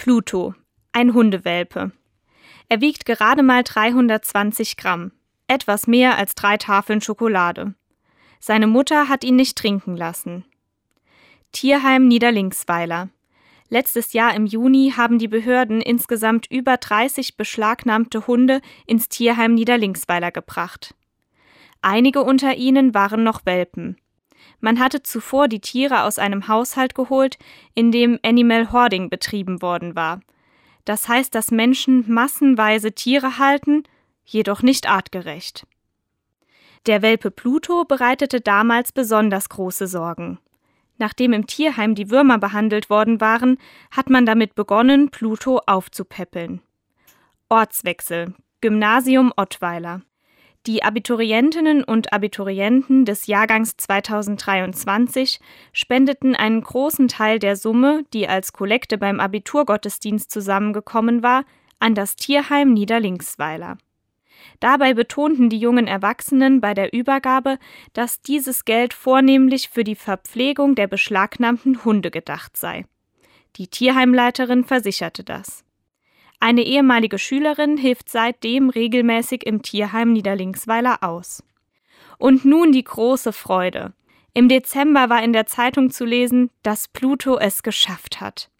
Pluto, ein Hundewelpe. Er wiegt gerade mal 320 Gramm, etwas mehr als drei Tafeln Schokolade. Seine Mutter hat ihn nicht trinken lassen. Tierheim Niederlinksweiler. Letztes Jahr im Juni haben die Behörden insgesamt über 30 beschlagnahmte Hunde ins Tierheim Niederlinksweiler gebracht. Einige unter ihnen waren noch Welpen. Man hatte zuvor die Tiere aus einem Haushalt geholt, in dem Animal Hoarding betrieben worden war. Das heißt, dass Menschen massenweise Tiere halten, jedoch nicht artgerecht. Der Welpe Pluto bereitete damals besonders große Sorgen. Nachdem im Tierheim die Würmer behandelt worden waren, hat man damit begonnen, Pluto aufzupäppeln. Ortswechsel Gymnasium Ottweiler die Abiturientinnen und Abiturienten des Jahrgangs 2023 spendeten einen großen Teil der Summe, die als Kollekte beim Abiturgottesdienst zusammengekommen war, an das Tierheim Niederlinksweiler. Dabei betonten die jungen Erwachsenen bei der Übergabe, dass dieses Geld vornehmlich für die Verpflegung der beschlagnahmten Hunde gedacht sei. Die Tierheimleiterin versicherte das. Eine ehemalige Schülerin hilft seitdem regelmäßig im Tierheim Niederlinksweiler aus. Und nun die große Freude. Im Dezember war in der Zeitung zu lesen, dass Pluto es geschafft hat.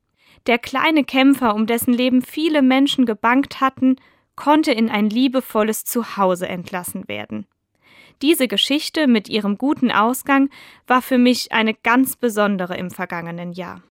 Der kleine Kämpfer, um dessen Leben viele Menschen gebankt hatten, konnte in ein liebevolles Zuhause entlassen werden. Diese Geschichte mit ihrem guten Ausgang war für mich eine ganz besondere im vergangenen Jahr.